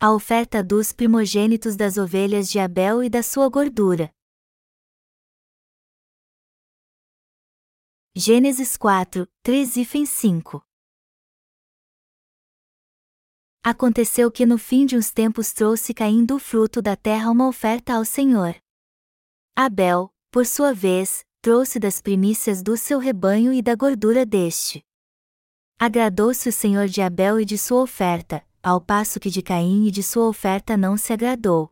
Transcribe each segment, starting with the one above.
A oferta dos primogênitos das ovelhas de Abel e da sua gordura. Gênesis 4, 3 e 5 Aconteceu que no fim de uns tempos trouxe Caim do fruto da terra uma oferta ao Senhor. Abel, por sua vez, trouxe das primícias do seu rebanho e da gordura deste. Agradou-se o Senhor de Abel e de sua oferta, ao passo que de Caim e de sua oferta não se agradou.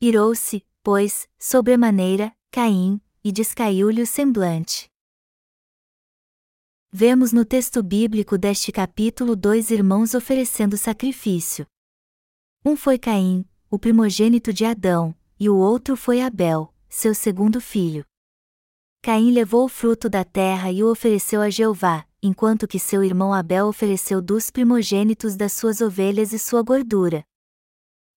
Irou-se, pois, sobremaneira, Caim, e descaiu-lhe o semblante. Vemos no texto bíblico deste capítulo dois irmãos oferecendo sacrifício. Um foi Caim, o primogênito de Adão, e o outro foi Abel, seu segundo filho. Caim levou o fruto da terra e o ofereceu a Jeová, enquanto que seu irmão Abel ofereceu dos primogênitos das suas ovelhas e sua gordura.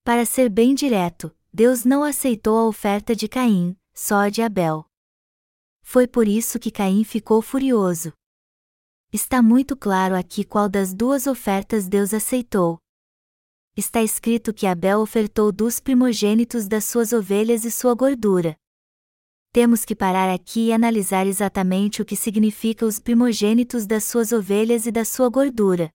Para ser bem direto, Deus não aceitou a oferta de Caim, só a de Abel. Foi por isso que Caim ficou furioso. Está muito claro aqui qual das duas ofertas Deus aceitou. Está escrito que Abel ofertou dos primogênitos das suas ovelhas e sua gordura temos que parar aqui e analisar exatamente o que significa os primogênitos das suas ovelhas e da sua gordura.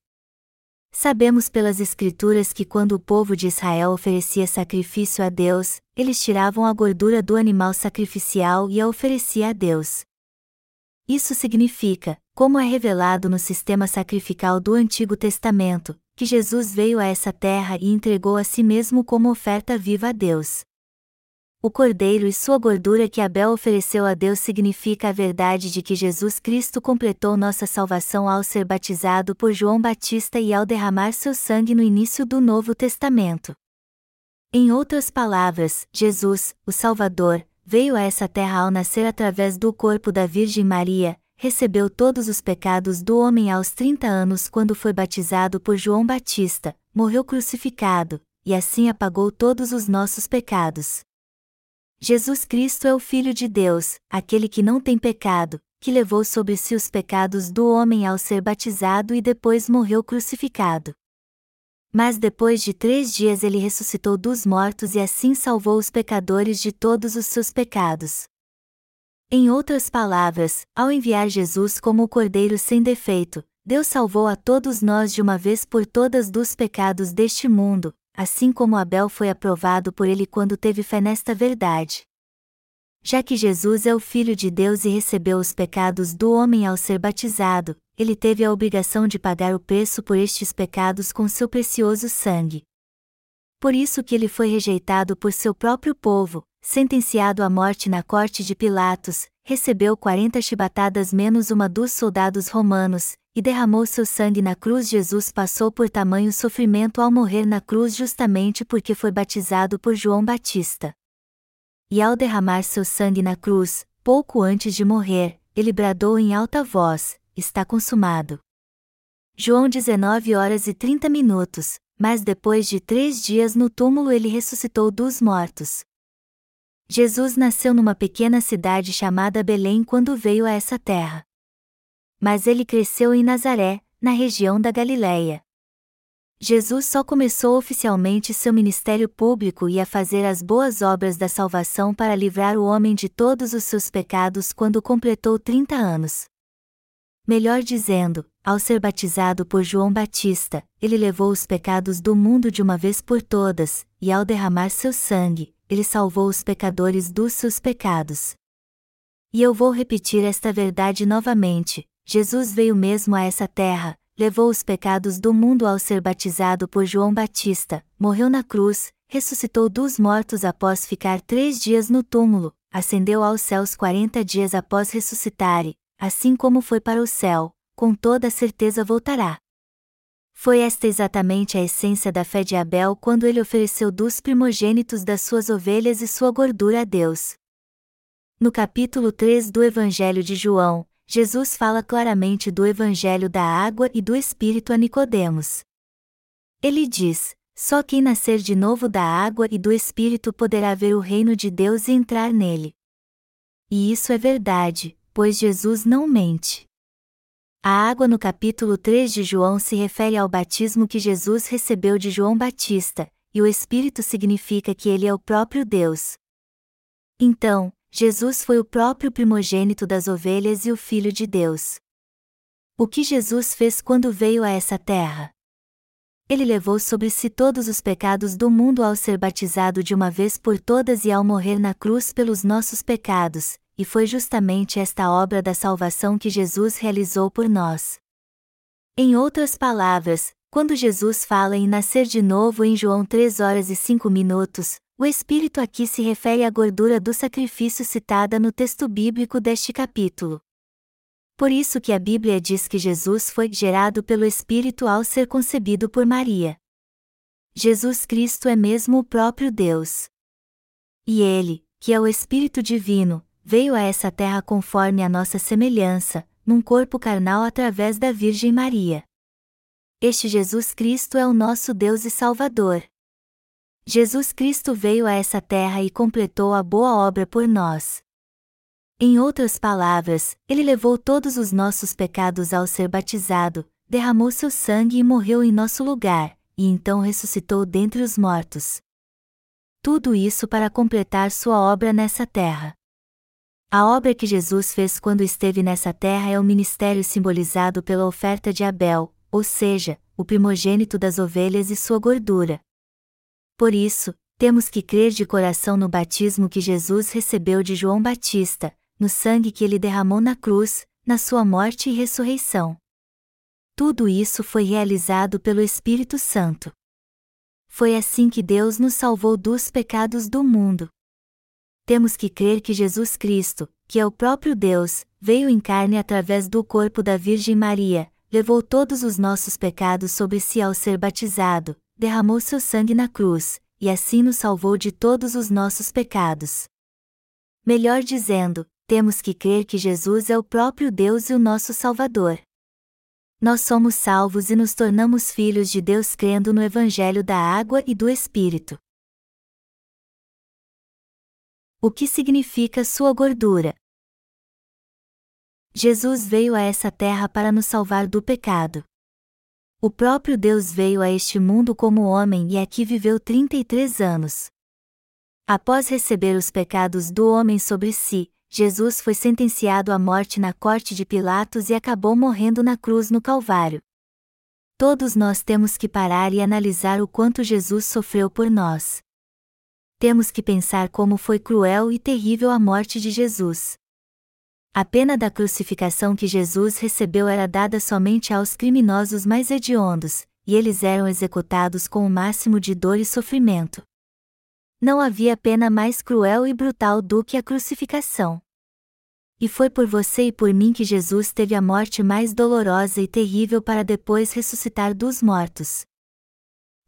Sabemos pelas Escrituras que quando o povo de Israel oferecia sacrifício a Deus, eles tiravam a gordura do animal sacrificial e a oferecia a Deus. Isso significa, como é revelado no sistema sacrificial do Antigo Testamento, que Jesus veio a essa terra e entregou a si mesmo como oferta viva a Deus. O cordeiro e sua gordura que Abel ofereceu a Deus significa a verdade de que Jesus Cristo completou nossa salvação ao ser batizado por João Batista e ao derramar seu sangue no início do Novo Testamento. Em outras palavras, Jesus, o Salvador, veio a essa terra ao nascer através do corpo da Virgem Maria, recebeu todos os pecados do homem aos 30 anos quando foi batizado por João Batista, morreu crucificado, e assim apagou todos os nossos pecados. Jesus Cristo é o Filho de Deus, aquele que não tem pecado, que levou sobre si os pecados do homem ao ser batizado e depois morreu crucificado. Mas depois de três dias ele ressuscitou dos mortos e assim salvou os pecadores de todos os seus pecados. Em outras palavras, ao enviar Jesus como o Cordeiro sem defeito, Deus salvou a todos nós de uma vez por todas dos pecados deste mundo, assim como Abel foi aprovado por ele quando teve fé nesta verdade. Já que Jesus é o Filho de Deus e recebeu os pecados do homem ao ser batizado, ele teve a obrigação de pagar o preço por estes pecados com seu precioso sangue. Por isso que ele foi rejeitado por seu próprio povo, sentenciado à morte na corte de Pilatos, recebeu quarenta chibatadas menos uma dos soldados romanos, e derramou seu sangue na cruz. Jesus passou por tamanho sofrimento ao morrer na cruz justamente porque foi batizado por João Batista. E ao derramar seu sangue na cruz, pouco antes de morrer, ele bradou em alta voz: Está consumado. João 19 horas e 30 minutos, mas depois de três dias no túmulo ele ressuscitou dos mortos. Jesus nasceu numa pequena cidade chamada Belém quando veio a essa terra mas ele cresceu em Nazaré, na região da Galiléia. Jesus só começou oficialmente seu ministério público e a fazer as boas obras da salvação para livrar o homem de todos os seus pecados quando completou 30 anos. Melhor dizendo, ao ser batizado por João Batista, ele levou os pecados do mundo de uma vez por todas, e ao derramar seu sangue, ele salvou os pecadores dos seus pecados. E eu vou repetir esta verdade novamente: Jesus veio mesmo a essa terra, levou os pecados do mundo ao ser batizado por João Batista, morreu na cruz, ressuscitou dos mortos após ficar três dias no túmulo, ascendeu aos céus quarenta dias após ressuscitar e, assim como foi para o céu, com toda certeza voltará. Foi esta exatamente a essência da fé de Abel quando ele ofereceu dos primogênitos das suas ovelhas e sua gordura a Deus. No capítulo 3 do Evangelho de João, Jesus fala claramente do evangelho da água e do espírito a Nicodemos. Ele diz: só quem nascer de novo da água e do espírito poderá ver o reino de Deus e entrar nele. E isso é verdade, pois Jesus não mente. A água no capítulo 3 de João se refere ao batismo que Jesus recebeu de João Batista, e o Espírito significa que ele é o próprio Deus. Então, Jesus foi o próprio primogênito das ovelhas e o Filho de Deus. O que Jesus fez quando veio a essa terra? Ele levou sobre si todos os pecados do mundo ao ser batizado de uma vez por todas e ao morrer na cruz pelos nossos pecados, e foi justamente esta obra da salvação que Jesus realizou por nós. Em outras palavras, quando Jesus fala em nascer de novo em João 3 horas e 5 minutos, o Espírito aqui se refere à gordura do sacrifício citada no texto bíblico deste capítulo. Por isso que a Bíblia diz que Jesus foi gerado pelo Espírito ao ser concebido por Maria. Jesus Cristo é mesmo o próprio Deus. E ele, que é o Espírito Divino, veio a essa terra conforme a nossa semelhança, num corpo carnal através da Virgem Maria. Este Jesus Cristo é o nosso Deus e Salvador. Jesus Cristo veio a essa terra e completou a boa obra por nós. Em outras palavras, ele levou todos os nossos pecados ao ser batizado, derramou seu sangue e morreu em nosso lugar, e então ressuscitou dentre os mortos. Tudo isso para completar sua obra nessa terra. A obra que Jesus fez quando esteve nessa terra é o ministério simbolizado pela oferta de Abel, ou seja, o primogênito das ovelhas e sua gordura. Por isso, temos que crer de coração no batismo que Jesus recebeu de João Batista, no sangue que ele derramou na cruz, na sua morte e ressurreição. Tudo isso foi realizado pelo Espírito Santo. Foi assim que Deus nos salvou dos pecados do mundo temos que crer que Jesus Cristo, que é o próprio Deus, veio em carne através do corpo da Virgem Maria, levou todos os nossos pecados sobre si ao ser batizado, derramou seu sangue na cruz, e assim nos salvou de todos os nossos pecados. Melhor dizendo, temos que crer que Jesus é o próprio Deus e o nosso Salvador. Nós somos salvos e nos tornamos filhos de Deus crendo no Evangelho da Água e do Espírito. O que significa sua gordura? Jesus veio a essa terra para nos salvar do pecado. O próprio Deus veio a este mundo como homem e aqui viveu 33 anos. Após receber os pecados do homem sobre si, Jesus foi sentenciado à morte na corte de Pilatos e acabou morrendo na cruz no Calvário. Todos nós temos que parar e analisar o quanto Jesus sofreu por nós temos que pensar como foi cruel e terrível a morte de Jesus. A pena da crucificação que Jesus recebeu era dada somente aos criminosos mais hediondos, e eles eram executados com o máximo de dor e sofrimento. Não havia pena mais cruel e brutal do que a crucificação. E foi por você e por mim que Jesus teve a morte mais dolorosa e terrível para depois ressuscitar dos mortos.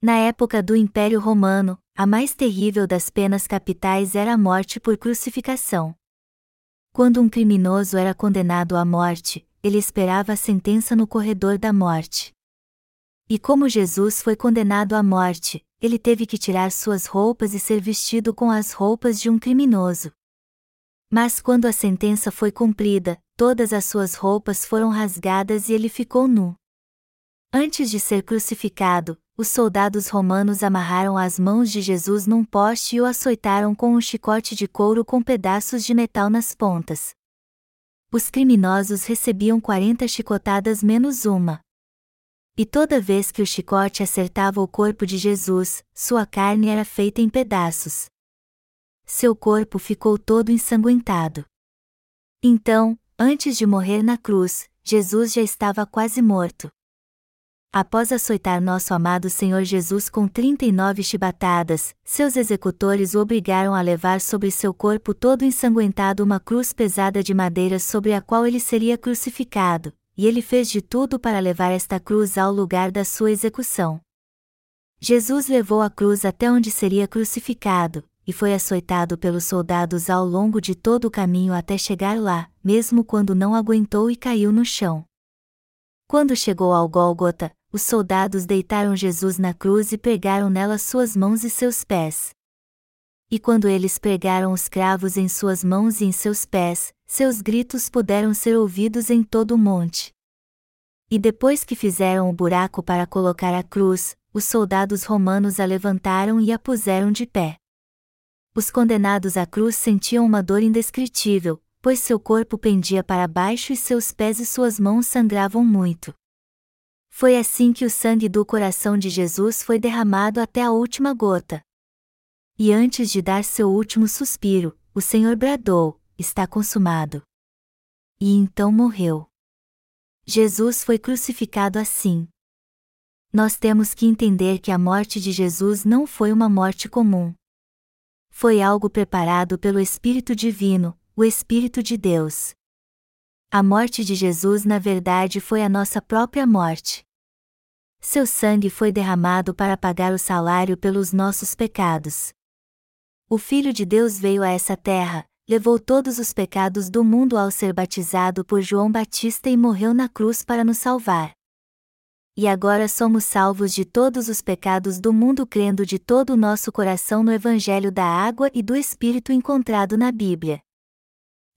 Na época do Império Romano, a mais terrível das penas capitais era a morte por crucificação. Quando um criminoso era condenado à morte, ele esperava a sentença no corredor da morte. E como Jesus foi condenado à morte, ele teve que tirar suas roupas e ser vestido com as roupas de um criminoso. Mas quando a sentença foi cumprida, todas as suas roupas foram rasgadas e ele ficou nu. Antes de ser crucificado, os soldados romanos amarraram as mãos de Jesus num poste e o açoitaram com um chicote de couro com pedaços de metal nas pontas. Os criminosos recebiam 40 chicotadas menos uma. E toda vez que o chicote acertava o corpo de Jesus, sua carne era feita em pedaços. Seu corpo ficou todo ensanguentado. Então, antes de morrer na cruz, Jesus já estava quase morto. Após açoitar nosso amado Senhor Jesus com 39 chibatadas, seus executores o obrigaram a levar sobre seu corpo todo ensanguentado uma cruz pesada de madeira sobre a qual ele seria crucificado, e ele fez de tudo para levar esta cruz ao lugar da sua execução. Jesus levou a cruz até onde seria crucificado, e foi açoitado pelos soldados ao longo de todo o caminho até chegar lá, mesmo quando não aguentou e caiu no chão. Quando chegou ao Gólgota, os soldados deitaram Jesus na cruz e pregaram nela suas mãos e seus pés. E quando eles pregaram os cravos em suas mãos e em seus pés, seus gritos puderam ser ouvidos em todo o monte. E depois que fizeram o buraco para colocar a cruz, os soldados romanos a levantaram e a puseram de pé. Os condenados à cruz sentiam uma dor indescritível, pois seu corpo pendia para baixo e seus pés e suas mãos sangravam muito. Foi assim que o sangue do coração de Jesus foi derramado até a última gota. E antes de dar seu último suspiro, o Senhor bradou: Está consumado. E então morreu. Jesus foi crucificado assim. Nós temos que entender que a morte de Jesus não foi uma morte comum. Foi algo preparado pelo Espírito Divino, o Espírito de Deus. A morte de Jesus na verdade foi a nossa própria morte. Seu sangue foi derramado para pagar o salário pelos nossos pecados. O Filho de Deus veio a essa terra, levou todos os pecados do mundo ao ser batizado por João Batista e morreu na cruz para nos salvar. E agora somos salvos de todos os pecados do mundo crendo de todo o nosso coração no Evangelho da Água e do Espírito encontrado na Bíblia.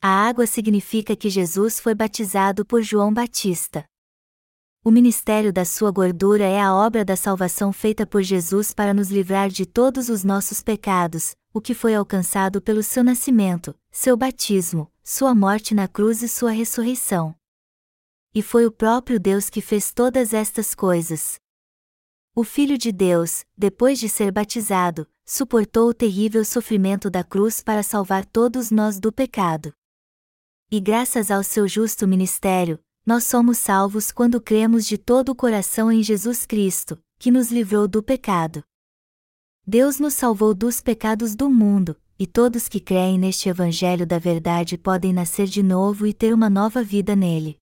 A água significa que Jesus foi batizado por João Batista. O ministério da sua gordura é a obra da salvação feita por Jesus para nos livrar de todos os nossos pecados, o que foi alcançado pelo seu nascimento, seu batismo, sua morte na cruz e sua ressurreição. E foi o próprio Deus que fez todas estas coisas. O Filho de Deus, depois de ser batizado, suportou o terrível sofrimento da cruz para salvar todos nós do pecado. E graças ao seu justo ministério, nós somos salvos quando cremos de todo o coração em Jesus Cristo, que nos livrou do pecado. Deus nos salvou dos pecados do mundo, e todos que creem neste Evangelho da Verdade podem nascer de novo e ter uma nova vida nele.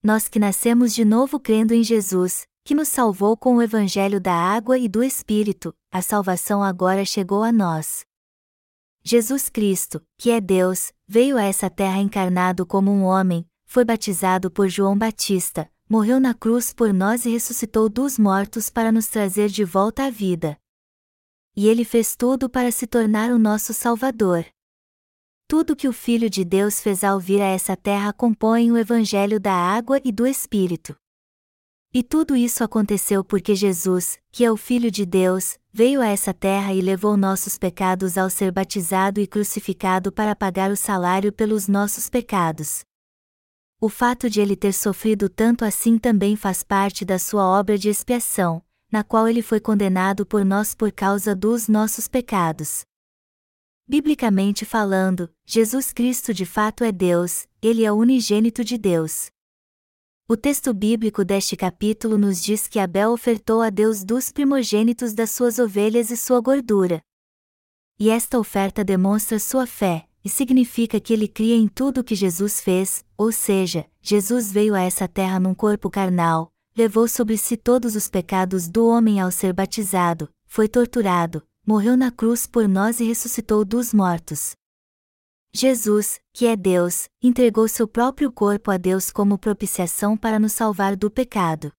Nós que nascemos de novo crendo em Jesus, que nos salvou com o Evangelho da água e do Espírito, a salvação agora chegou a nós. Jesus Cristo, que é Deus, veio a essa terra encarnado como um homem, foi batizado por João Batista, morreu na cruz por nós e ressuscitou dos mortos para nos trazer de volta à vida. E ele fez tudo para se tornar o nosso Salvador. Tudo que o Filho de Deus fez ao vir a essa terra compõe o Evangelho da água e do Espírito. E tudo isso aconteceu porque Jesus, que é o Filho de Deus, veio a essa terra e levou nossos pecados ao ser batizado e crucificado para pagar o salário pelos nossos pecados. O fato de ele ter sofrido tanto assim também faz parte da sua obra de expiação, na qual ele foi condenado por nós por causa dos nossos pecados. Biblicamente falando, Jesus Cristo de fato é Deus, ele é o unigênito de Deus. O texto bíblico deste capítulo nos diz que Abel ofertou a Deus dos primogênitos das suas ovelhas e sua gordura. E esta oferta demonstra sua fé, e significa que ele cria em tudo o que Jesus fez, ou seja, Jesus veio a essa terra num corpo carnal, levou sobre si todos os pecados do homem ao ser batizado, foi torturado, morreu na cruz por nós e ressuscitou dos mortos. Jesus, que é Deus, entregou seu próprio corpo a Deus como propiciação para nos salvar do pecado.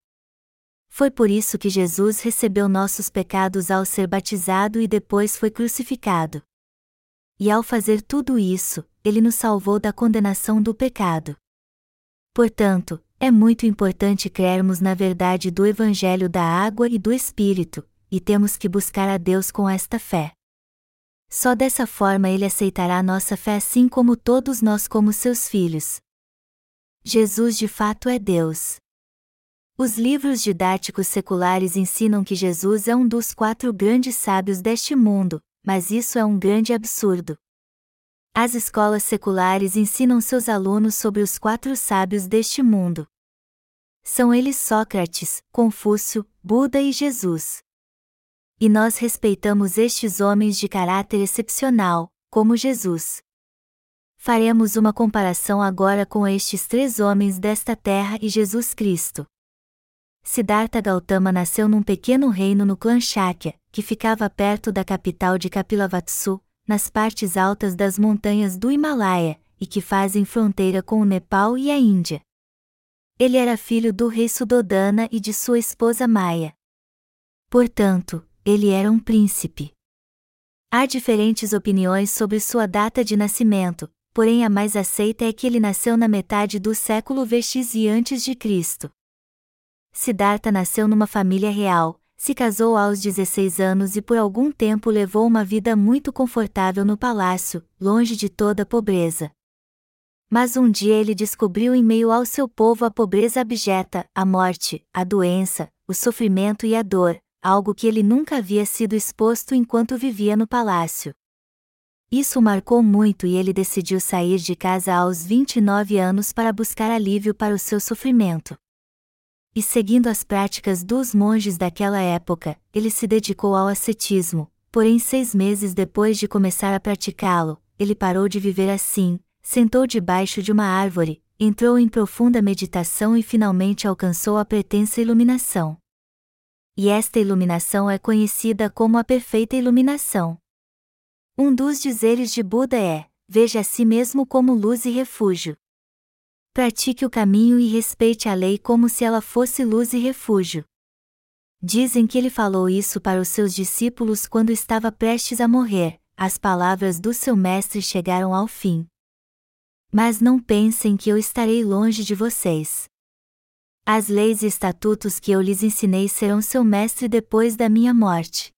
Foi por isso que Jesus recebeu nossos pecados ao ser batizado e depois foi crucificado. E ao fazer tudo isso, ele nos salvou da condenação do pecado. Portanto, é muito importante crermos na verdade do Evangelho da água e do Espírito, e temos que buscar a Deus com esta fé. Só dessa forma ele aceitará nossa fé assim como todos nós como seus filhos. Jesus de fato é Deus. Os livros didáticos seculares ensinam que Jesus é um dos quatro grandes sábios deste mundo, mas isso é um grande absurdo. As escolas seculares ensinam seus alunos sobre os quatro sábios deste mundo. São eles Sócrates, Confúcio, Buda e Jesus. E nós respeitamos estes homens de caráter excepcional, como Jesus. Faremos uma comparação agora com estes três homens desta terra e Jesus Cristo. Siddhartha Gautama nasceu num pequeno reino no clã Shakya, que ficava perto da capital de Kapilavatsu, nas partes altas das montanhas do Himalaia, e que fazem fronteira com o Nepal e a Índia. Ele era filho do rei Sudodana e de sua esposa Maya. Portanto, ele era um príncipe. Há diferentes opiniões sobre sua data de nascimento, porém a mais aceita é que ele nasceu na metade do século VX e antes de Cristo. Siddhartha nasceu numa família real, se casou aos 16 anos e por algum tempo levou uma vida muito confortável no palácio, longe de toda a pobreza. Mas um dia ele descobriu em meio ao seu povo a pobreza abjeta, a morte, a doença, o sofrimento e a dor, algo que ele nunca havia sido exposto enquanto vivia no palácio. Isso marcou muito e ele decidiu sair de casa aos 29 anos para buscar alívio para o seu sofrimento e seguindo as práticas dos monges daquela época, ele se dedicou ao ascetismo, porém seis meses depois de começar a praticá-lo, ele parou de viver assim, sentou debaixo de uma árvore, entrou em profunda meditação e finalmente alcançou a pretensa iluminação. E esta iluminação é conhecida como a perfeita iluminação. Um dos dizeres de Buda é: veja a si mesmo como luz e refúgio. Pratique o caminho e respeite a lei como se ela fosse luz e refúgio. Dizem que ele falou isso para os seus discípulos quando estava prestes a morrer, as palavras do seu mestre chegaram ao fim. Mas não pensem que eu estarei longe de vocês. As leis e estatutos que eu lhes ensinei serão seu mestre depois da minha morte.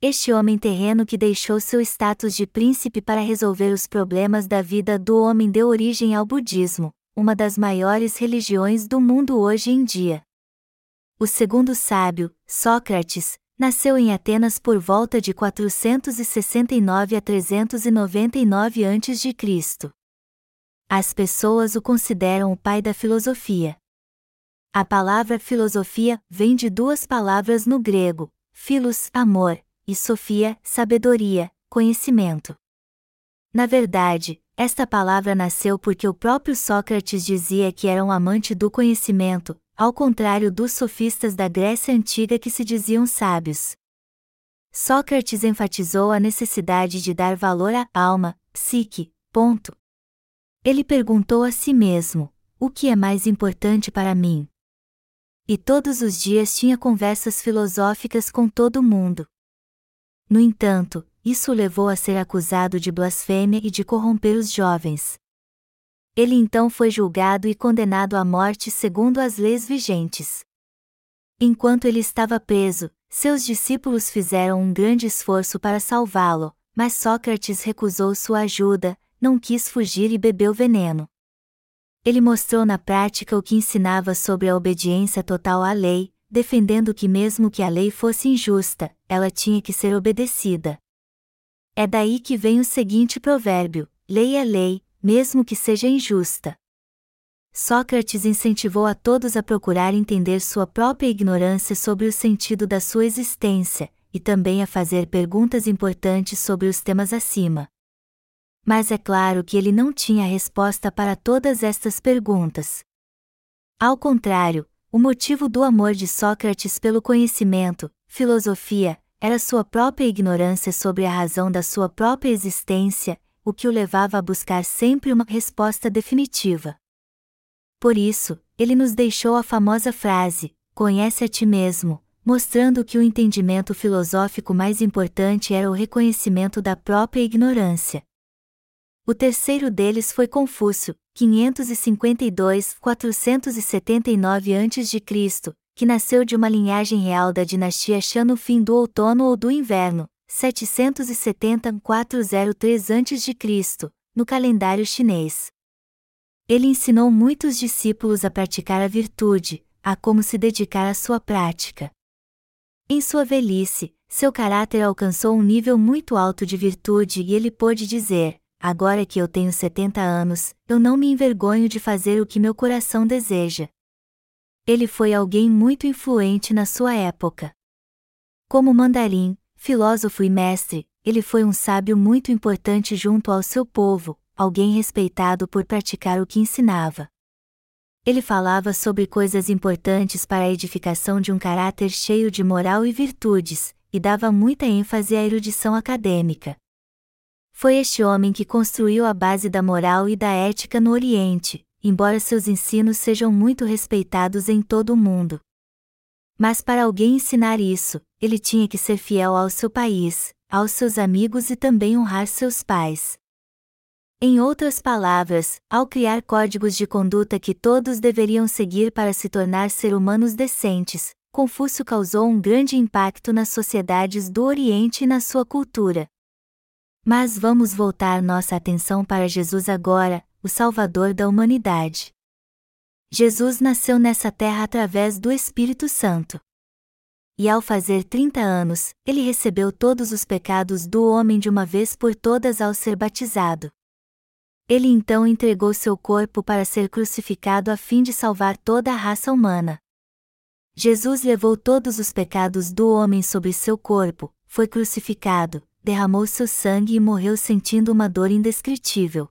Este homem terreno que deixou seu status de príncipe para resolver os problemas da vida do homem deu origem ao budismo, uma das maiores religiões do mundo hoje em dia. O segundo sábio, Sócrates, nasceu em Atenas por volta de 469 a 399 a.C. As pessoas o consideram o pai da filosofia. A palavra filosofia vem de duas palavras no grego, philos, amor, e sofia, sabedoria, conhecimento. Na verdade, esta palavra nasceu porque o próprio Sócrates dizia que era um amante do conhecimento, ao contrário dos sofistas da Grécia antiga que se diziam sábios. Sócrates enfatizou a necessidade de dar valor à alma, psique, ponto. Ele perguntou a si mesmo: o que é mais importante para mim? E todos os dias tinha conversas filosóficas com todo mundo. No entanto, isso o levou a ser acusado de blasfêmia e de corromper os jovens. Ele então foi julgado e condenado à morte segundo as leis vigentes. Enquanto ele estava preso, seus discípulos fizeram um grande esforço para salvá-lo, mas Sócrates recusou sua ajuda, não quis fugir e bebeu veneno. Ele mostrou na prática o que ensinava sobre a obediência total à lei, defendendo que, mesmo que a lei fosse injusta, ela tinha que ser obedecida. É daí que vem o seguinte provérbio: lei é lei, mesmo que seja injusta. Sócrates incentivou a todos a procurar entender sua própria ignorância sobre o sentido da sua existência, e também a fazer perguntas importantes sobre os temas acima. Mas é claro que ele não tinha resposta para todas estas perguntas. Ao contrário, o motivo do amor de Sócrates pelo conhecimento, filosofia, era sua própria ignorância sobre a razão da sua própria existência, o que o levava a buscar sempre uma resposta definitiva. Por isso, ele nos deixou a famosa frase: Conhece a ti mesmo, mostrando que o entendimento filosófico mais importante era o reconhecimento da própria ignorância. O terceiro deles foi Confúcio, 552-479 a.C., que nasceu de uma linhagem real da dinastia Shan no fim do outono ou do inverno, 770-403 a.C., no calendário chinês. Ele ensinou muitos discípulos a praticar a virtude, a como se dedicar à sua prática. Em sua velhice, seu caráter alcançou um nível muito alto de virtude e ele pôde dizer: Agora que eu tenho 70 anos, eu não me envergonho de fazer o que meu coração deseja ele foi alguém muito influente na sua época. Como mandarim, filósofo e mestre, ele foi um sábio muito importante junto ao seu povo, alguém respeitado por praticar o que ensinava. Ele falava sobre coisas importantes para a edificação de um caráter cheio de moral e virtudes, e dava muita ênfase à erudição acadêmica. Foi este homem que construiu a base da moral e da ética no Oriente, embora seus ensinos sejam muito respeitados em todo o mundo. Mas para alguém ensinar isso, ele tinha que ser fiel ao seu país, aos seus amigos e também honrar seus pais. Em outras palavras, ao criar códigos de conduta que todos deveriam seguir para se tornar ser humanos decentes, Confúcio causou um grande impacto nas sociedades do Oriente e na sua cultura. Mas vamos voltar nossa atenção para Jesus agora, o Salvador da humanidade. Jesus nasceu nessa terra através do Espírito Santo. E ao fazer 30 anos, ele recebeu todos os pecados do homem de uma vez por todas ao ser batizado. Ele então entregou seu corpo para ser crucificado a fim de salvar toda a raça humana. Jesus levou todos os pecados do homem sobre seu corpo, foi crucificado, derramou seu sangue e morreu sentindo uma dor indescritível.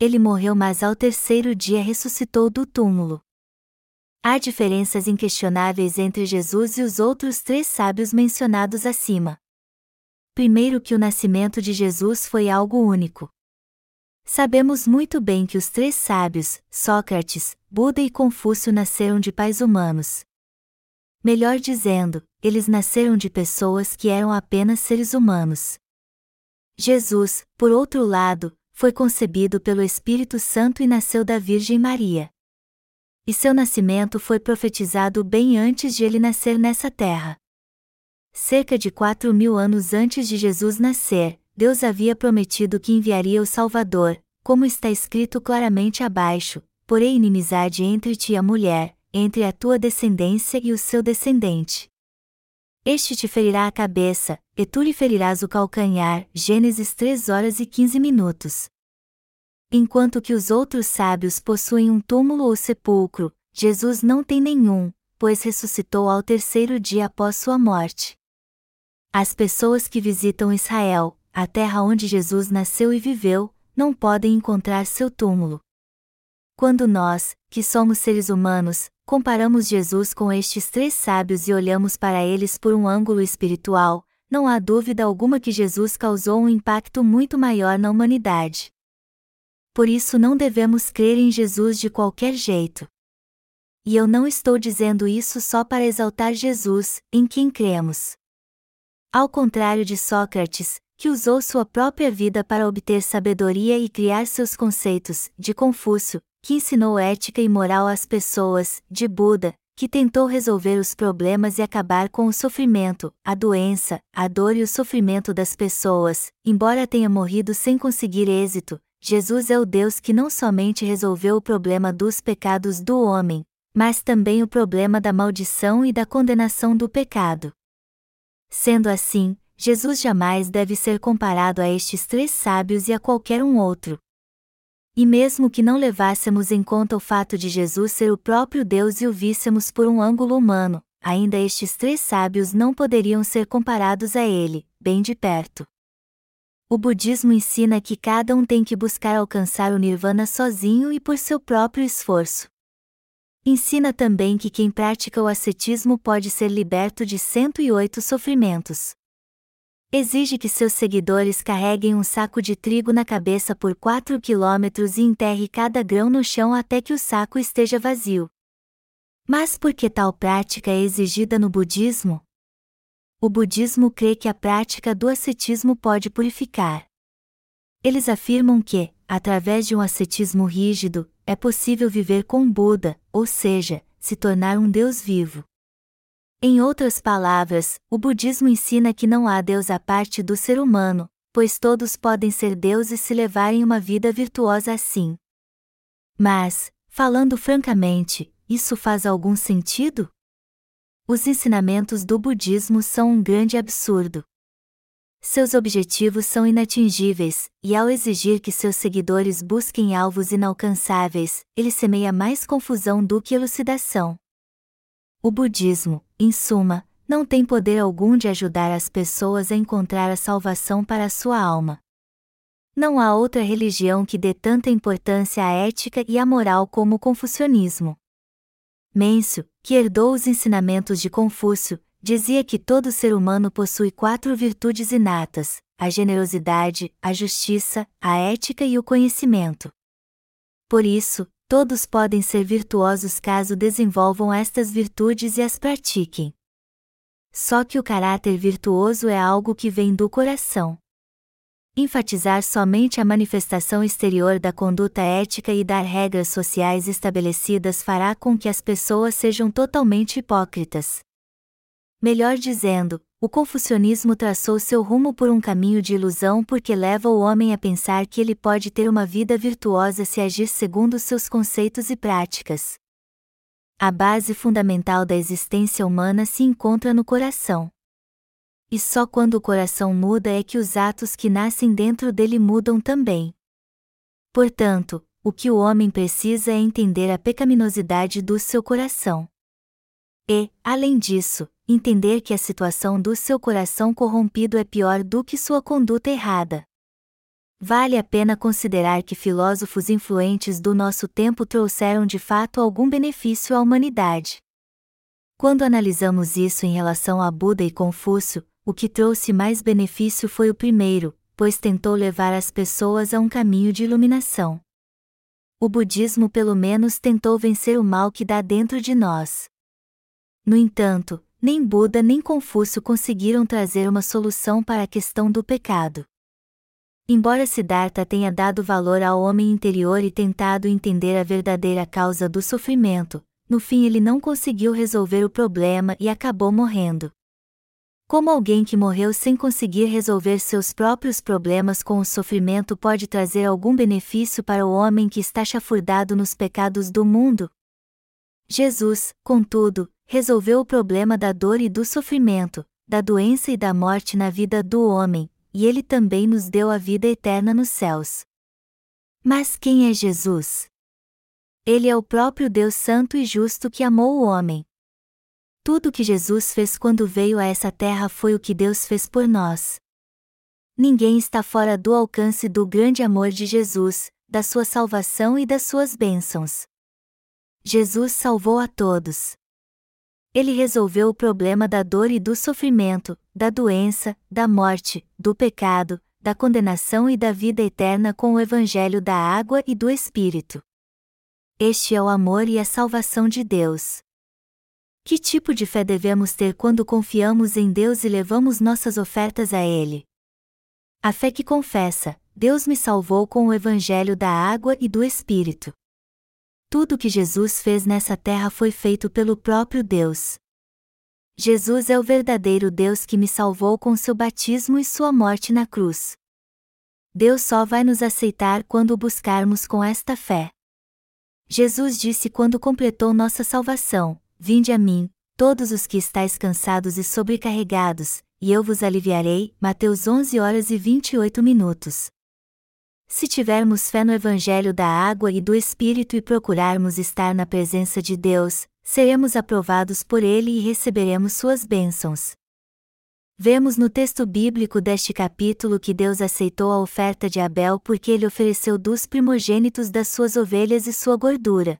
Ele morreu, mas ao terceiro dia ressuscitou do túmulo. Há diferenças inquestionáveis entre Jesus e os outros três sábios mencionados acima. Primeiro, que o nascimento de Jesus foi algo único. Sabemos muito bem que os três sábios, Sócrates, Buda e Confúcio nasceram de pais humanos. Melhor dizendo, eles nasceram de pessoas que eram apenas seres humanos. Jesus, por outro lado, foi concebido pelo Espírito Santo e nasceu da Virgem Maria. E seu nascimento foi profetizado bem antes de ele nascer nessa terra. Cerca de quatro mil anos antes de Jesus nascer, Deus havia prometido que enviaria o Salvador, como está escrito claramente abaixo: porém inimizade entre ti e a mulher, entre a tua descendência e o seu descendente. Este te ferirá a cabeça, e tu lhe ferirás o calcanhar. Gênesis 3 horas e 15 minutos. Enquanto que os outros sábios possuem um túmulo ou sepulcro, Jesus não tem nenhum, pois ressuscitou ao terceiro dia após sua morte. As pessoas que visitam Israel, a terra onde Jesus nasceu e viveu, não podem encontrar seu túmulo. Quando nós, que somos seres humanos, comparamos Jesus com estes três sábios e olhamos para eles por um ângulo espiritual, não há dúvida alguma que Jesus causou um impacto muito maior na humanidade. Por isso não devemos crer em Jesus de qualquer jeito. E eu não estou dizendo isso só para exaltar Jesus, em quem cremos. Ao contrário de Sócrates, que usou sua própria vida para obter sabedoria e criar seus conceitos, de Confúcio, que ensinou ética e moral às pessoas, de Buda, que tentou resolver os problemas e acabar com o sofrimento, a doença, a dor e o sofrimento das pessoas, embora tenha morrido sem conseguir êxito, Jesus é o Deus que não somente resolveu o problema dos pecados do homem, mas também o problema da maldição e da condenação do pecado. Sendo assim, Jesus jamais deve ser comparado a estes três sábios e a qualquer um outro, e mesmo que não levássemos em conta o fato de Jesus ser o próprio Deus e o víssemos por um ângulo humano, ainda estes três sábios não poderiam ser comparados a ele, bem de perto. O budismo ensina que cada um tem que buscar alcançar o nirvana sozinho e por seu próprio esforço. Ensina também que quem pratica o ascetismo pode ser liberto de 108 sofrimentos exige que seus seguidores carreguem um saco de trigo na cabeça por 4 quilômetros e enterre cada grão no chão até que o saco esteja vazio. Mas por que tal prática é exigida no budismo? O budismo crê que a prática do ascetismo pode purificar. Eles afirmam que, através de um ascetismo rígido, é possível viver com Buda, ou seja, se tornar um Deus vivo. Em outras palavras, o budismo ensina que não há Deus à parte do ser humano, pois todos podem ser Deus e se levarem uma vida virtuosa assim. Mas, falando francamente, isso faz algum sentido? Os ensinamentos do budismo são um grande absurdo. Seus objetivos são inatingíveis, e ao exigir que seus seguidores busquem alvos inalcançáveis, ele semeia mais confusão do que elucidação. O budismo, em suma, não tem poder algum de ajudar as pessoas a encontrar a salvação para a sua alma. Não há outra religião que dê tanta importância à ética e à moral como o confucionismo. Mêncio, que herdou os ensinamentos de Confúcio, dizia que todo ser humano possui quatro virtudes inatas: a generosidade, a justiça, a ética e o conhecimento. Por isso, todos podem ser virtuosos caso desenvolvam estas virtudes e as pratiquem. Só que o caráter virtuoso é algo que vem do coração. Enfatizar somente a manifestação exterior da conduta ética e dar regras sociais estabelecidas fará com que as pessoas sejam totalmente hipócritas. Melhor dizendo, o confucionismo traçou seu rumo por um caminho de ilusão porque leva o homem a pensar que ele pode ter uma vida virtuosa se agir segundo seus conceitos e práticas. A base fundamental da existência humana se encontra no coração e só quando o coração muda é que os atos que nascem dentro dele mudam também. Portanto, o que o homem precisa é entender a pecaminosidade do seu coração. E, além disso, entender que a situação do seu coração corrompido é pior do que sua conduta errada. Vale a pena considerar que filósofos influentes do nosso tempo trouxeram de fato algum benefício à humanidade. Quando analisamos isso em relação a Buda e Confúcio, o que trouxe mais benefício foi o primeiro, pois tentou levar as pessoas a um caminho de iluminação. O budismo pelo menos tentou vencer o mal que dá dentro de nós. No entanto, nem Buda nem Confúcio conseguiram trazer uma solução para a questão do pecado. Embora Siddhartha tenha dado valor ao homem interior e tentado entender a verdadeira causa do sofrimento, no fim ele não conseguiu resolver o problema e acabou morrendo. Como alguém que morreu sem conseguir resolver seus próprios problemas com o sofrimento pode trazer algum benefício para o homem que está chafurdado nos pecados do mundo? Jesus, contudo, resolveu o problema da dor e do sofrimento, da doença e da morte na vida do homem, e ele também nos deu a vida eterna nos céus. Mas quem é Jesus? Ele é o próprio Deus Santo e Justo que amou o homem. Tudo que Jesus fez quando veio a essa terra foi o que Deus fez por nós. Ninguém está fora do alcance do grande amor de Jesus, da sua salvação e das suas bênçãos. Jesus salvou a todos. Ele resolveu o problema da dor e do sofrimento, da doença, da morte, do pecado, da condenação e da vida eterna com o Evangelho da água e do Espírito. Este é o amor e a salvação de Deus. Que tipo de fé devemos ter quando confiamos em Deus e levamos nossas ofertas a Ele? A fé que confessa: Deus me salvou com o Evangelho da água e do Espírito. Tudo que Jesus fez nessa terra foi feito pelo próprio Deus. Jesus é o verdadeiro Deus que me salvou com seu batismo e sua morte na cruz. Deus só vai nos aceitar quando o buscarmos com esta fé. Jesus disse quando completou nossa salvação: Vinde a mim, todos os que estáis cansados e sobrecarregados, e eu vos aliviarei. Mateus 11 horas e 28 minutos. Se tivermos fé no Evangelho da água e do Espírito e procurarmos estar na presença de Deus, seremos aprovados por Ele e receberemos suas bênçãos. Vemos no texto bíblico deste capítulo que Deus aceitou a oferta de Abel porque ele ofereceu dos primogênitos das suas ovelhas e sua gordura.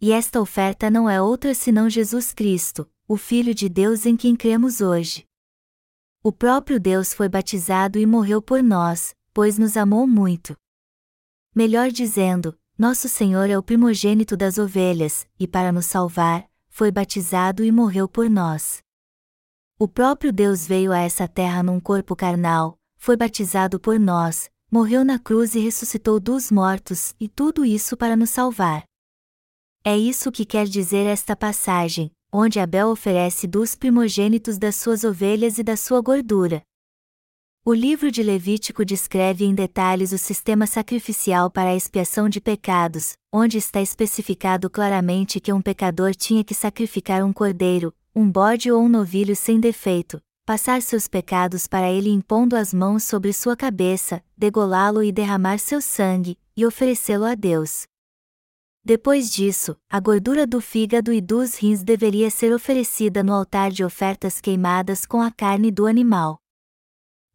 E esta oferta não é outra senão Jesus Cristo, o Filho de Deus em quem cremos hoje. O próprio Deus foi batizado e morreu por nós, pois nos amou muito. Melhor dizendo, nosso Senhor é o primogênito das ovelhas, e para nos salvar, foi batizado e morreu por nós. O próprio Deus veio a essa terra num corpo carnal, foi batizado por nós, morreu na cruz e ressuscitou dos mortos, e tudo isso para nos salvar. É isso que quer dizer esta passagem, onde Abel oferece dos primogênitos das suas ovelhas e da sua gordura. O livro de Levítico descreve em detalhes o sistema sacrificial para a expiação de pecados, onde está especificado claramente que um pecador tinha que sacrificar um cordeiro, um bode ou um novilho sem defeito, passar seus pecados para ele impondo as mãos sobre sua cabeça, degolá-lo e derramar seu sangue, e oferecê-lo a Deus. Depois disso, a gordura do fígado e dos rins deveria ser oferecida no altar de ofertas queimadas com a carne do animal.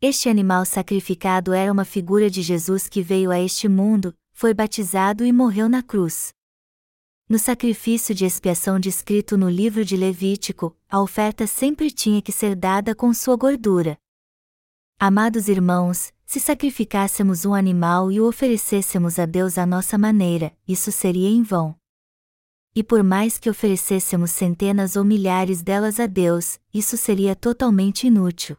Este animal sacrificado era uma figura de Jesus que veio a este mundo, foi batizado e morreu na cruz. No sacrifício de expiação descrito no livro de Levítico, a oferta sempre tinha que ser dada com sua gordura. Amados irmãos, se sacrificássemos um animal e o oferecêssemos a Deus à nossa maneira, isso seria em vão. E por mais que oferecêssemos centenas ou milhares delas a Deus, isso seria totalmente inútil.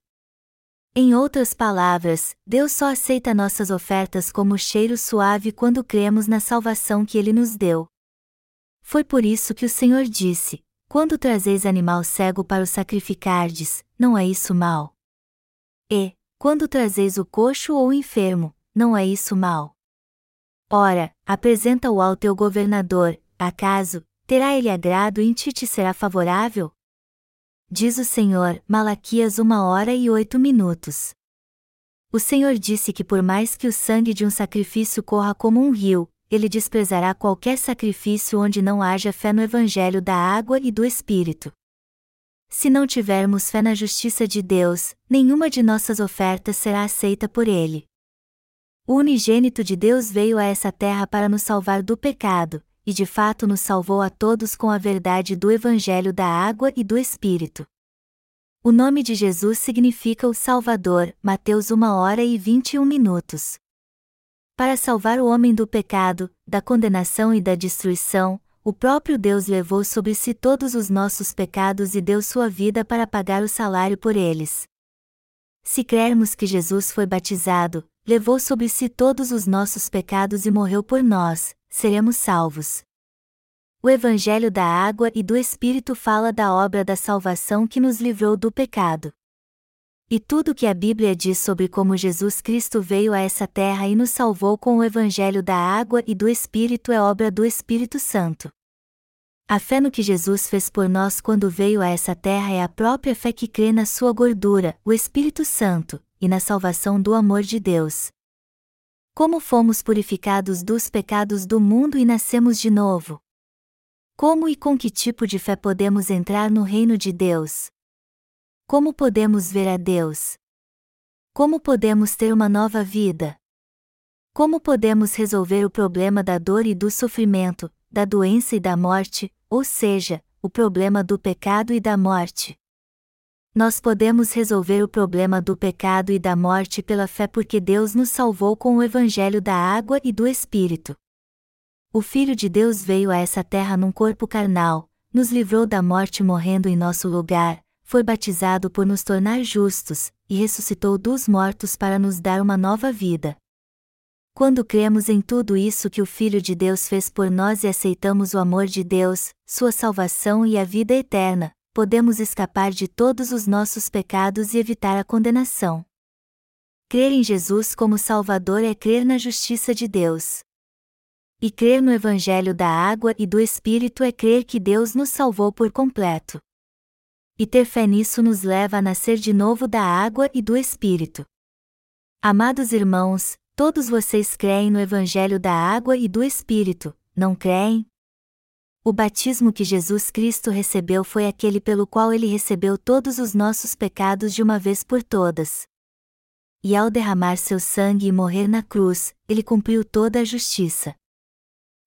Em outras palavras, Deus só aceita nossas ofertas como cheiro suave quando cremos na salvação que Ele nos deu. Foi por isso que o Senhor disse: Quando trazeis animal cego para o sacrificardes, não é isso mal? E, quando trazeis o coxo ou o enfermo, não é isso mal? Ora, apresenta-o ao teu governador, acaso, terá ele agrado em ti te será favorável? Diz o Senhor, Malaquias uma hora e oito minutos. O Senhor disse que por mais que o sangue de um sacrifício corra como um rio, ele desprezará qualquer sacrifício onde não haja fé no Evangelho da água e do Espírito. Se não tivermos fé na justiça de Deus, nenhuma de nossas ofertas será aceita por Ele. O unigênito de Deus veio a essa terra para nos salvar do pecado, e de fato nos salvou a todos com a verdade do Evangelho da água e do Espírito. O nome de Jesus significa o Salvador, Mateus 1 hora e 21 minutos. Para salvar o homem do pecado, da condenação e da destruição, o próprio Deus levou sobre si todos os nossos pecados e deu sua vida para pagar o salário por eles. Se crermos que Jesus foi batizado, levou sobre si todos os nossos pecados e morreu por nós, seremos salvos. O Evangelho da Água e do Espírito fala da obra da salvação que nos livrou do pecado. E tudo que a Bíblia diz sobre como Jesus Cristo veio a essa terra e nos salvou com o Evangelho da água e do Espírito é obra do Espírito Santo. A fé no que Jesus fez por nós quando veio a essa terra é a própria fé que crê na sua gordura, o Espírito Santo, e na salvação do amor de Deus. Como fomos purificados dos pecados do mundo e nascemos de novo? Como e com que tipo de fé podemos entrar no reino de Deus? Como podemos ver a Deus? Como podemos ter uma nova vida? Como podemos resolver o problema da dor e do sofrimento, da doença e da morte, ou seja, o problema do pecado e da morte? Nós podemos resolver o problema do pecado e da morte pela fé porque Deus nos salvou com o Evangelho da água e do Espírito. O Filho de Deus veio a essa terra num corpo carnal, nos livrou da morte morrendo em nosso lugar, foi batizado por nos tornar justos, e ressuscitou dos mortos para nos dar uma nova vida. Quando cremos em tudo isso que o Filho de Deus fez por nós e aceitamos o amor de Deus, sua salvação e a vida eterna, podemos escapar de todos os nossos pecados e evitar a condenação. Crer em Jesus como Salvador é crer na justiça de Deus. E crer no Evangelho da água e do Espírito é crer que Deus nos salvou por completo. E ter fé nisso nos leva a nascer de novo da água e do Espírito. Amados irmãos, todos vocês creem no Evangelho da água e do Espírito, não creem? O batismo que Jesus Cristo recebeu foi aquele pelo qual ele recebeu todos os nossos pecados de uma vez por todas. E ao derramar seu sangue e morrer na cruz, ele cumpriu toda a justiça.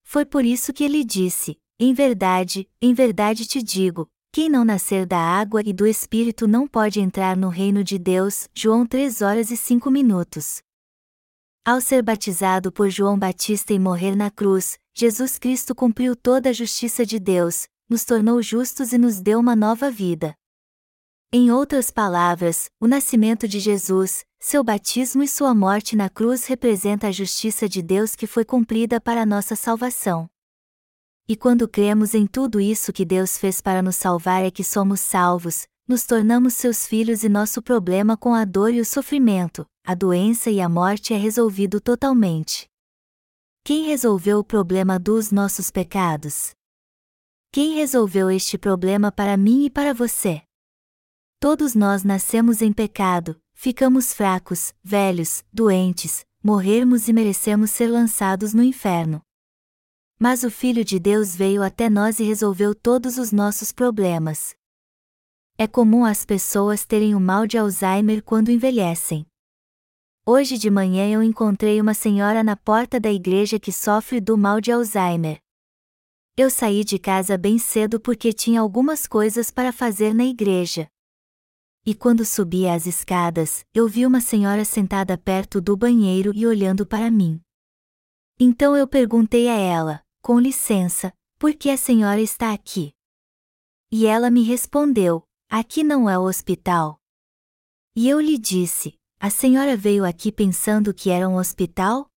Foi por isso que ele disse: Em verdade, em verdade te digo, quem não nascer da água e do Espírito não pode entrar no reino de Deus. João 3 horas e 5 minutos. Ao ser batizado por João Batista e morrer na cruz, Jesus Cristo cumpriu toda a justiça de Deus, nos tornou justos e nos deu uma nova vida. Em outras palavras, o nascimento de Jesus, seu batismo e sua morte na cruz representa a justiça de Deus que foi cumprida para nossa salvação. E quando cremos em tudo isso que Deus fez para nos salvar é que somos salvos, nos tornamos seus filhos e nosso problema com a dor e o sofrimento, a doença e a morte é resolvido totalmente. Quem resolveu o problema dos nossos pecados? Quem resolveu este problema para mim e para você? Todos nós nascemos em pecado, ficamos fracos, velhos, doentes, morrermos e merecemos ser lançados no inferno. Mas o Filho de Deus veio até nós e resolveu todos os nossos problemas. É comum as pessoas terem o mal de Alzheimer quando envelhecem. Hoje de manhã eu encontrei uma senhora na porta da igreja que sofre do mal de Alzheimer. Eu saí de casa bem cedo porque tinha algumas coisas para fazer na igreja. E quando subi as escadas, eu vi uma senhora sentada perto do banheiro e olhando para mim. Então eu perguntei a ela: com licença, por que a senhora está aqui? E ela me respondeu: Aqui não é o hospital. E eu lhe disse: A senhora veio aqui pensando que era um hospital?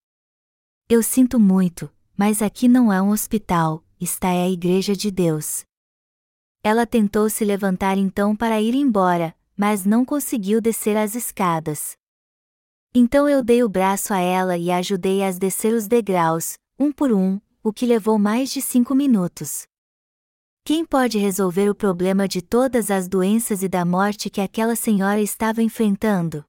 Eu sinto muito, mas aqui não é um hospital, está é a Igreja de Deus. Ela tentou se levantar então para ir embora, mas não conseguiu descer as escadas. Então eu dei o braço a ela e ajudei a descer os degraus, um por um, o que levou mais de cinco minutos. Quem pode resolver o problema de todas as doenças e da morte que aquela senhora estava enfrentando?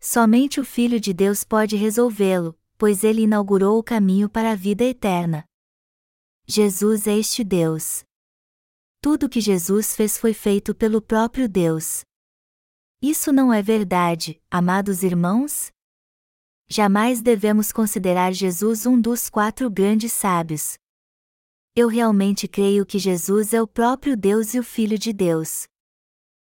Somente o Filho de Deus pode resolvê-lo, pois ele inaugurou o caminho para a vida eterna. Jesus é este Deus. Tudo que Jesus fez foi feito pelo próprio Deus. Isso não é verdade, amados irmãos? Jamais devemos considerar Jesus um dos quatro grandes sábios. Eu realmente creio que Jesus é o próprio Deus e o Filho de Deus.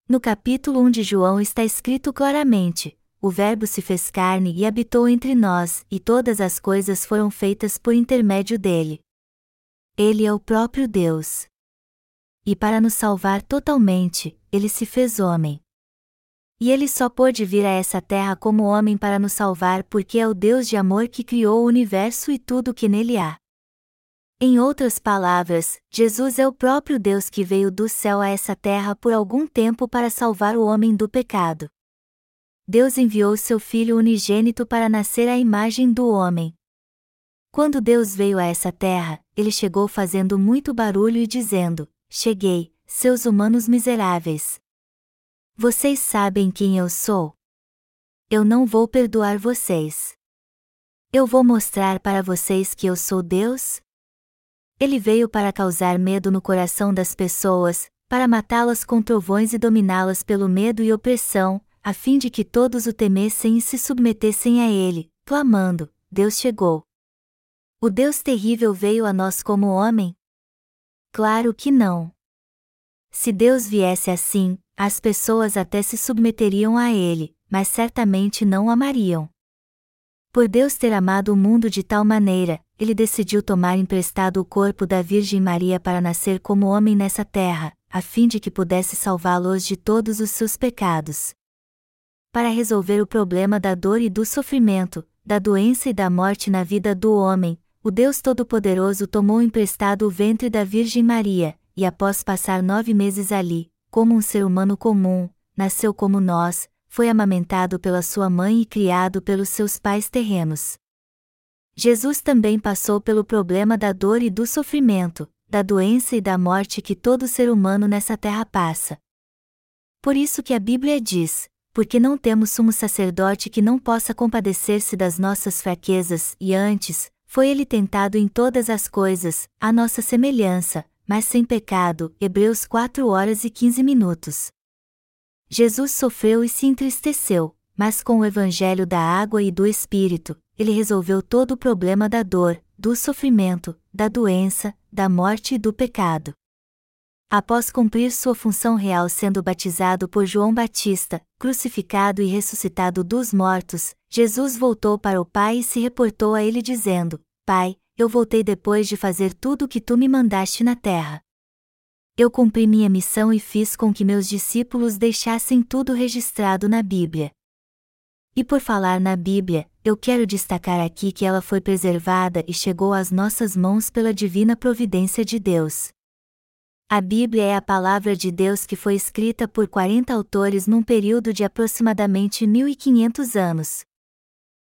No capítulo 1 de João está escrito claramente: O Verbo se fez carne e habitou entre nós, e todas as coisas foram feitas por intermédio dele. Ele é o próprio Deus. E para nos salvar totalmente, ele se fez homem. E ele só pôde vir a essa terra como homem para nos salvar porque é o Deus de amor que criou o universo e tudo o que nele há. Em outras palavras, Jesus é o próprio Deus que veio do céu a essa terra por algum tempo para salvar o homem do pecado. Deus enviou seu Filho unigênito para nascer à imagem do homem. Quando Deus veio a essa terra, ele chegou fazendo muito barulho e dizendo: Cheguei, seus humanos miseráveis. Vocês sabem quem eu sou? Eu não vou perdoar vocês. Eu vou mostrar para vocês que eu sou Deus? Ele veio para causar medo no coração das pessoas, para matá-las com trovões e dominá-las pelo medo e opressão, a fim de que todos o temessem e se submetessem a ele, clamando: Deus chegou. O Deus terrível veio a nós como homem? Claro que não. Se Deus viesse assim, as pessoas até se submeteriam a ele, mas certamente não o amariam. Por Deus ter amado o mundo de tal maneira, ele decidiu tomar emprestado o corpo da Virgem Maria para nascer como homem nessa terra, a fim de que pudesse salvá-los de todos os seus pecados. Para resolver o problema da dor e do sofrimento, da doença e da morte na vida do homem, o Deus Todo-Poderoso tomou emprestado o ventre da Virgem Maria, e após passar nove meses ali, como um ser humano comum, nasceu como nós, foi amamentado pela sua mãe e criado pelos seus pais terrenos. Jesus também passou pelo problema da dor e do sofrimento, da doença e da morte que todo ser humano nessa terra passa. Por isso que a Bíblia diz: porque não temos sumo sacerdote que não possa compadecer-se das nossas fraquezas, e antes, foi ele tentado em todas as coisas, à nossa semelhança, mas sem pecado. Hebreus 4 horas e 15 minutos. Jesus sofreu e se entristeceu, mas com o evangelho da água e do Espírito, ele resolveu todo o problema da dor, do sofrimento, da doença, da morte e do pecado. Após cumprir sua função real sendo batizado por João Batista, crucificado e ressuscitado dos mortos, Jesus voltou para o Pai e se reportou a ele dizendo: Pai, eu voltei depois de fazer tudo o que tu me mandaste na terra. Eu cumpri minha missão e fiz com que meus discípulos deixassem tudo registrado na Bíblia. E por falar na Bíblia, eu quero destacar aqui que ela foi preservada e chegou às nossas mãos pela divina providência de Deus. A Bíblia é a palavra de Deus que foi escrita por 40 autores num período de aproximadamente 1500 anos.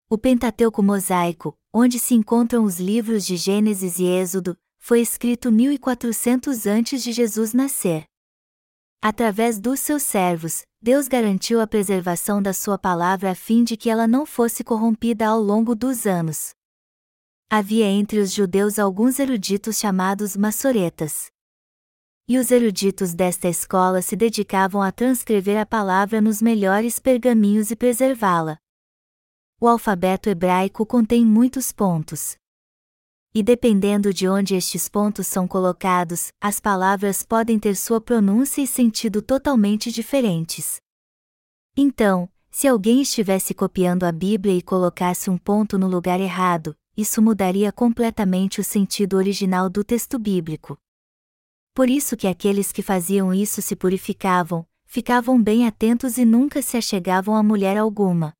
O Pentateuco Mosaico, onde se encontram os livros de Gênesis e Êxodo, foi escrito 1400 antes de Jesus nascer. Através dos seus servos, Deus garantiu a preservação da sua palavra a fim de que ela não fosse corrompida ao longo dos anos. Havia entre os judeus alguns eruditos chamados maçoretas. E os eruditos desta escola se dedicavam a transcrever a palavra nos melhores pergaminhos e preservá-la. O alfabeto hebraico contém muitos pontos. E dependendo de onde estes pontos são colocados, as palavras podem ter sua pronúncia e sentido totalmente diferentes. Então, se alguém estivesse copiando a Bíblia e colocasse um ponto no lugar errado, isso mudaria completamente o sentido original do texto bíblico. Por isso que aqueles que faziam isso se purificavam, ficavam bem atentos e nunca se achegavam a mulher alguma.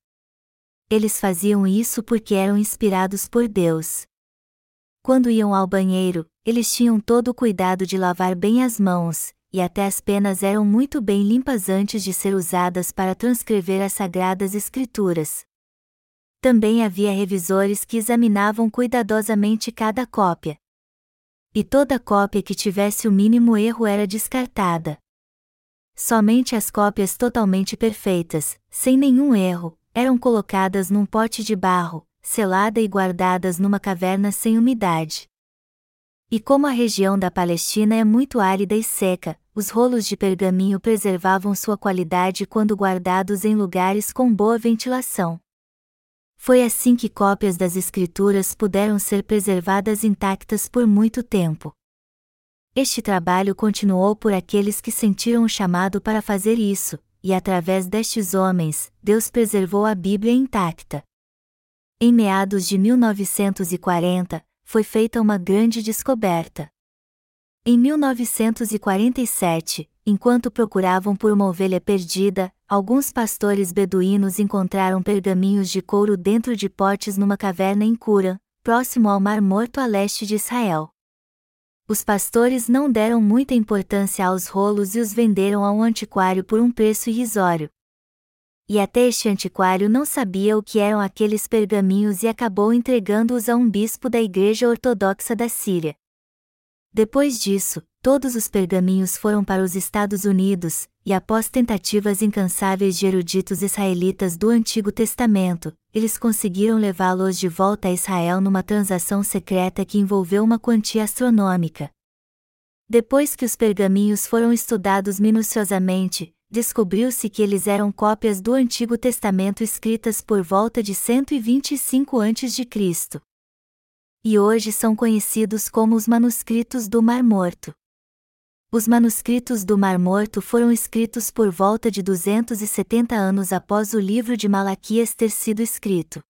Eles faziam isso porque eram inspirados por Deus. Quando iam ao banheiro, eles tinham todo o cuidado de lavar bem as mãos, e até as penas eram muito bem limpas antes de ser usadas para transcrever as sagradas escrituras. Também havia revisores que examinavam cuidadosamente cada cópia. E toda cópia que tivesse o mínimo erro era descartada. Somente as cópias totalmente perfeitas, sem nenhum erro, eram colocadas num pote de barro, selada e guardadas numa caverna sem umidade. E como a região da Palestina é muito árida e seca, os rolos de pergaminho preservavam sua qualidade quando guardados em lugares com boa ventilação. Foi assim que cópias das Escrituras puderam ser preservadas intactas por muito tempo. Este trabalho continuou por aqueles que sentiram o chamado para fazer isso, e através destes homens, Deus preservou a Bíblia intacta. Em meados de 1940, foi feita uma grande descoberta. Em 1947, enquanto procuravam por uma ovelha perdida, alguns pastores beduínos encontraram pergaminhos de couro dentro de potes numa caverna em Cura, próximo ao Mar Morto a leste de Israel. Os pastores não deram muita importância aos rolos e os venderam a um antiquário por um preço irrisório, e até este antiquário não sabia o que eram aqueles pergaminhos e acabou entregando-os a um bispo da Igreja Ortodoxa da Síria. Depois disso, todos os pergaminhos foram para os Estados Unidos, e após tentativas incansáveis de eruditos israelitas do Antigo Testamento, eles conseguiram levá-los de volta a Israel numa transação secreta que envolveu uma quantia astronômica. Depois que os pergaminhos foram estudados minuciosamente, descobriu-se que eles eram cópias do Antigo Testamento escritas por volta de 125 a.C. E hoje são conhecidos como os manuscritos do Mar Morto. Os manuscritos do Mar Morto foram escritos por volta de 270 anos após o livro de Malaquias ter sido escrito.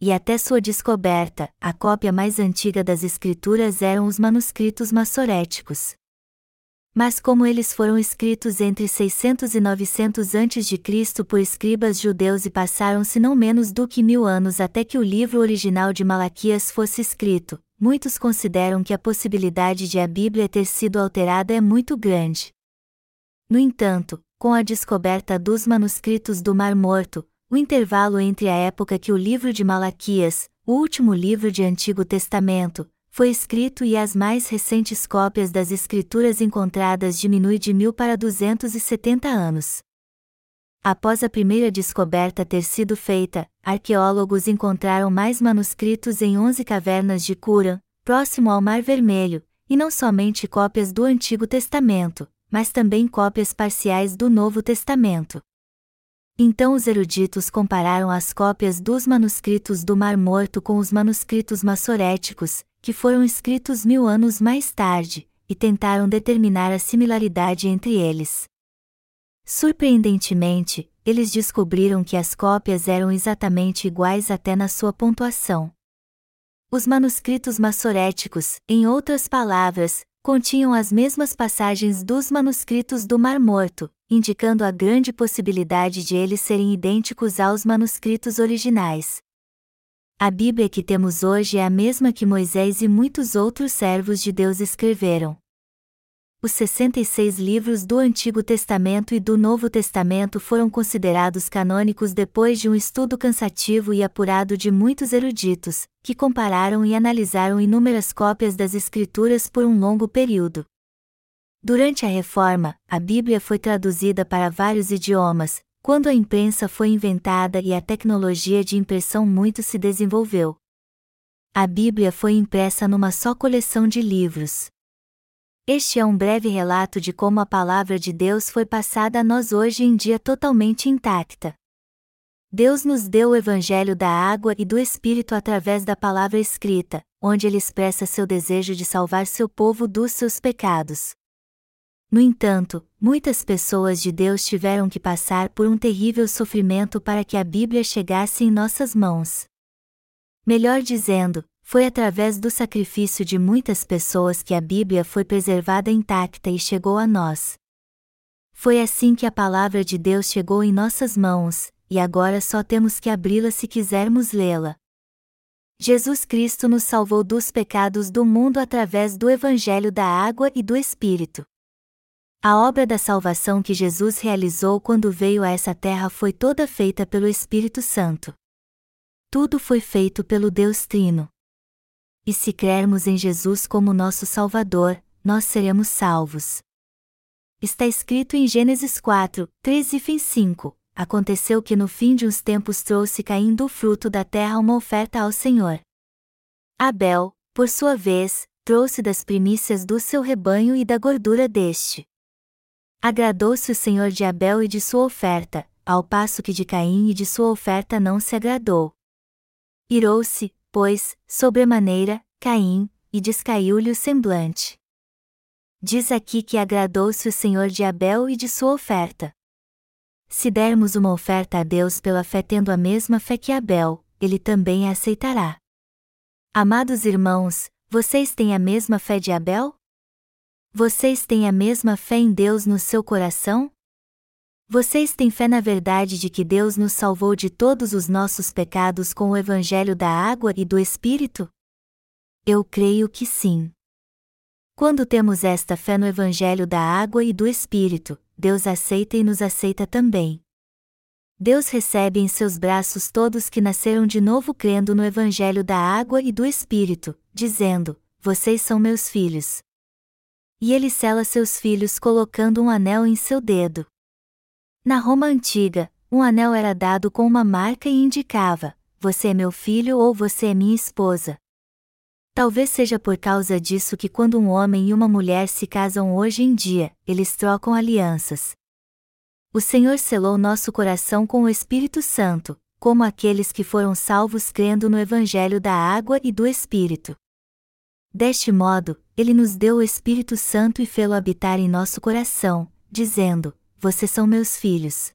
E até sua descoberta, a cópia mais antiga das escrituras eram os manuscritos massoréticos. Mas como eles foram escritos entre 600 e 900 a.C. por escribas judeus e passaram-se não menos do que mil anos até que o livro original de Malaquias fosse escrito, muitos consideram que a possibilidade de a Bíblia ter sido alterada é muito grande. No entanto, com a descoberta dos manuscritos do Mar Morto, o intervalo entre a época que o livro de Malaquias, o último livro de Antigo Testamento, foi escrito e as mais recentes cópias das escrituras encontradas diminui de mil para 270 anos. Após a primeira descoberta ter sido feita, arqueólogos encontraram mais manuscritos em 11 cavernas de Cura, próximo ao Mar Vermelho, e não somente cópias do Antigo Testamento, mas também cópias parciais do Novo Testamento. Então os eruditos compararam as cópias dos manuscritos do Mar Morto com os manuscritos massoréticos, que foram escritos mil anos mais tarde, e tentaram determinar a similaridade entre eles. Surpreendentemente, eles descobriram que as cópias eram exatamente iguais até na sua pontuação. Os manuscritos massoréticos, em outras palavras, continham as mesmas passagens dos manuscritos do Mar Morto, indicando a grande possibilidade de eles serem idênticos aos manuscritos originais. A Bíblia que temos hoje é a mesma que Moisés e muitos outros servos de Deus escreveram. Os 66 livros do Antigo Testamento e do Novo Testamento foram considerados canônicos depois de um estudo cansativo e apurado de muitos eruditos, que compararam e analisaram inúmeras cópias das Escrituras por um longo período. Durante a Reforma, a Bíblia foi traduzida para vários idiomas, quando a imprensa foi inventada e a tecnologia de impressão muito se desenvolveu. A Bíblia foi impressa numa só coleção de livros. Este é um breve relato de como a palavra de Deus foi passada a nós hoje em dia totalmente intacta. Deus nos deu o Evangelho da água e do Espírito através da palavra escrita, onde ele expressa seu desejo de salvar seu povo dos seus pecados. No entanto, muitas pessoas de Deus tiveram que passar por um terrível sofrimento para que a Bíblia chegasse em nossas mãos. Melhor dizendo, foi através do sacrifício de muitas pessoas que a Bíblia foi preservada intacta e chegou a nós. Foi assim que a palavra de Deus chegou em nossas mãos, e agora só temos que abri-la se quisermos lê-la. Jesus Cristo nos salvou dos pecados do mundo através do Evangelho da Água e do Espírito. A obra da salvação que Jesus realizou quando veio a essa terra foi toda feita pelo Espírito Santo. Tudo foi feito pelo Deus Trino. E se crermos em Jesus como nosso Salvador, nós seremos salvos. Está escrito em Gênesis 4, 13 e 5. Aconteceu que no fim de uns tempos trouxe caindo o fruto da terra uma oferta ao Senhor. Abel, por sua vez, trouxe das primícias do seu rebanho e da gordura deste. Agradou-se o Senhor de Abel e de sua oferta, ao passo que de Caim e de sua oferta não se agradou. Irou-se, pois, sobremaneira, Caim, e descaiu-lhe o semblante. Diz aqui que agradou-se o Senhor de Abel e de sua oferta. Se dermos uma oferta a Deus pela fé tendo a mesma fé que Abel, ele também a aceitará. Amados irmãos, vocês têm a mesma fé de Abel? Vocês têm a mesma fé em Deus no seu coração? Vocês têm fé na verdade de que Deus nos salvou de todos os nossos pecados com o Evangelho da água e do Espírito? Eu creio que sim. Quando temos esta fé no Evangelho da água e do Espírito, Deus aceita e nos aceita também. Deus recebe em seus braços todos que nasceram de novo crendo no Evangelho da água e do Espírito, dizendo: Vocês são meus filhos. E ele sela seus filhos colocando um anel em seu dedo. Na Roma antiga, um anel era dado com uma marca e indicava: Você é meu filho ou você é minha esposa. Talvez seja por causa disso que quando um homem e uma mulher se casam hoje em dia, eles trocam alianças. O Senhor selou nosso coração com o Espírito Santo, como aqueles que foram salvos crendo no Evangelho da água e do Espírito. Deste modo, Ele nos deu o Espírito Santo e fê-lo habitar em nosso coração, dizendo: Vocês são meus filhos.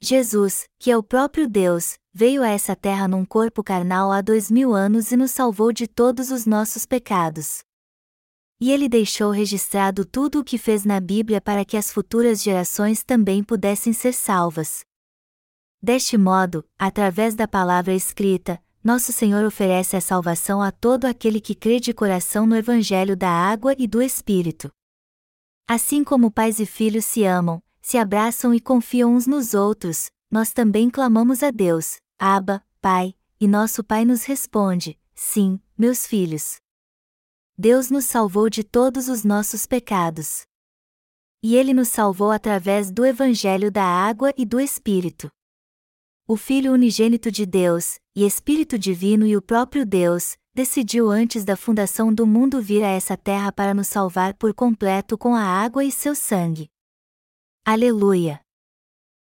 Jesus, que é o próprio Deus, veio a essa terra num corpo carnal há dois mil anos e nos salvou de todos os nossos pecados. E ele deixou registrado tudo o que fez na Bíblia para que as futuras gerações também pudessem ser salvas. Deste modo, através da palavra escrita, nosso Senhor oferece a salvação a todo aquele que crê de coração no Evangelho da água e do Espírito. Assim como pais e filhos se amam, se abraçam e confiam uns nos outros, nós também clamamos a Deus, Abba, Pai, e nosso Pai nos responde: Sim, meus filhos. Deus nos salvou de todos os nossos pecados. E Ele nos salvou através do Evangelho da Água e do Espírito. O Filho unigênito de Deus, e Espírito Divino e o próprio Deus, decidiu antes da fundação do mundo vir a essa terra para nos salvar por completo com a água e seu sangue. Aleluia!